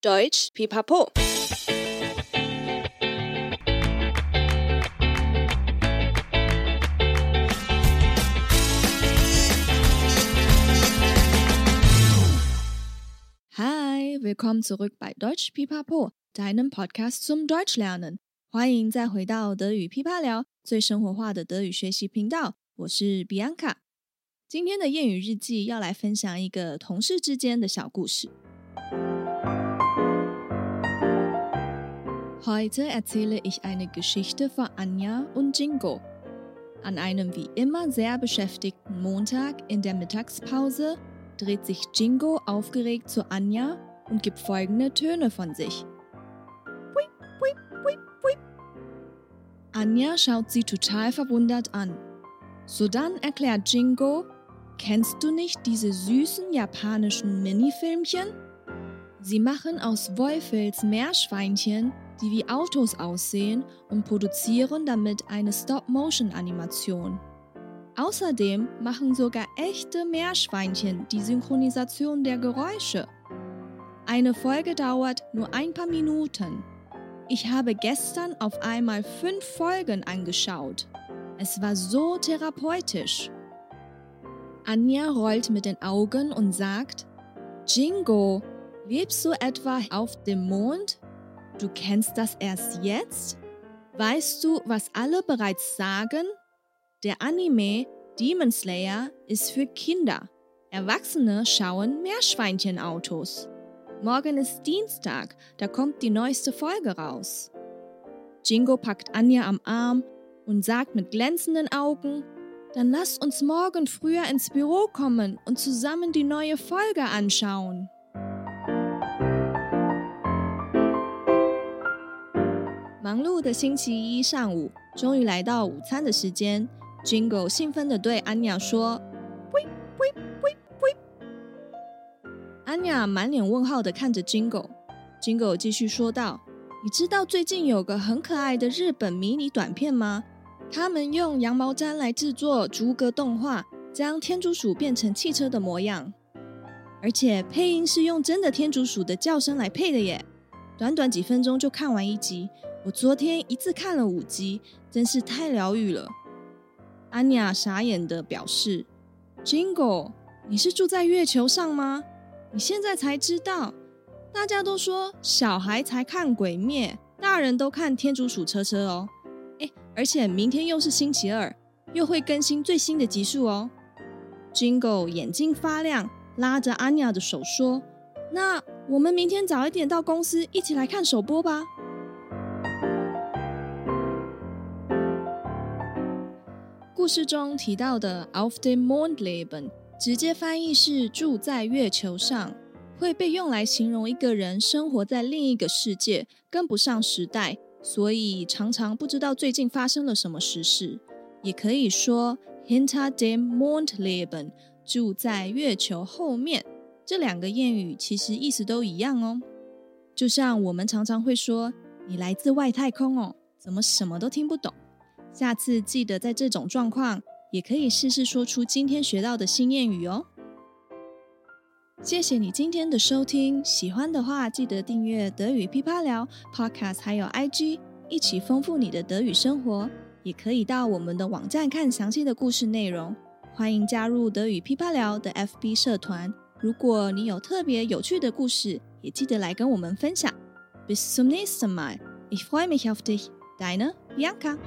Deutsch Pipapo。Hi, willkommen zurück bei Deutsch Pipapo, deinem Podcast zum Deutschlernen。欢迎再回到德语噼啪聊，最生活化的德语学习频道。我是 Bianca。今天的谚语日记要来分享一个同事之间的小故事。Heute erzähle ich eine Geschichte von Anja und Jingo. An einem wie immer sehr beschäftigten Montag in der Mittagspause dreht sich Jingo aufgeregt zu Anja und gibt folgende Töne von sich. Anja schaut sie total verwundert an. Sodann erklärt Jingo, kennst du nicht diese süßen japanischen Minifilmchen? Sie machen aus Wollfels Meerschweinchen, die wie Autos aussehen und produzieren damit eine Stop-Motion-Animation. Außerdem machen sogar echte Meerschweinchen die Synchronisation der Geräusche. Eine Folge dauert nur ein paar Minuten. Ich habe gestern auf einmal fünf Folgen angeschaut. Es war so therapeutisch. Anja rollt mit den Augen und sagt, Jingo, lebst du etwa auf dem Mond? Du kennst das erst jetzt? Weißt du, was alle bereits sagen? Der Anime Demon Slayer ist für Kinder. Erwachsene schauen Meerschweinchenautos. Morgen ist Dienstag, da kommt die neueste Folge raus. Jingo packt Anja am Arm und sagt mit glänzenden Augen, dann lass uns morgen früher ins Büro kommen und zusammen die neue Folge anschauen. 忙碌的星期一上午，终于来到午餐的时间。Jingle 兴奋地对安雅说：“喂喂喂喂。安雅满脸问号的看着 Jingle。Jingle 继续说道：“你知道最近有个很可爱的日本迷你短片吗？他们用羊毛毡来制作逐格动画，将天竺鼠变成汽车的模样，而且配音是用真的天竺鼠的叫声来配的耶！短短几分钟就看完一集，我昨天一次看了五集，真是太疗愈了。”安雅傻眼的表示：“Jingle，你是住在月球上吗？”你现在才知道，大家都说小孩才看鬼灭，大人都看天竺鼠车车哦。诶，而且明天又是星期二，又会更新最新的集数哦。”Jingle 眼睛发亮，拉着 Anya 的手说：“那我们明天早一点到公司，一起来看首播吧。”事中提到的 Auf dem Mond leben。直接翻译是住在月球上，会被用来形容一个人生活在另一个世界，跟不上时代，所以常常不知道最近发生了什么时事。也可以说 hinter dem Mond leben，住在月球后面。这两个谚语其实意思都一样哦。就像我们常常会说你来自外太空哦，怎么什么都听不懂？下次记得在这种状况。也可以试试说出今天学到的新谚语哦。谢谢你今天的收听，喜欢的话记得订阅德语噼啪聊 Podcast，还有 IG，一起丰富你的德语生活。也可以到我们的网站看详细的故事内容。欢迎加入德语噼啪聊的 FB 社团。如果你有特别有趣的故事，也记得来跟我们分享。Bis zum nächsten Mal. Ich freue mich auf dich. Deine Bianca.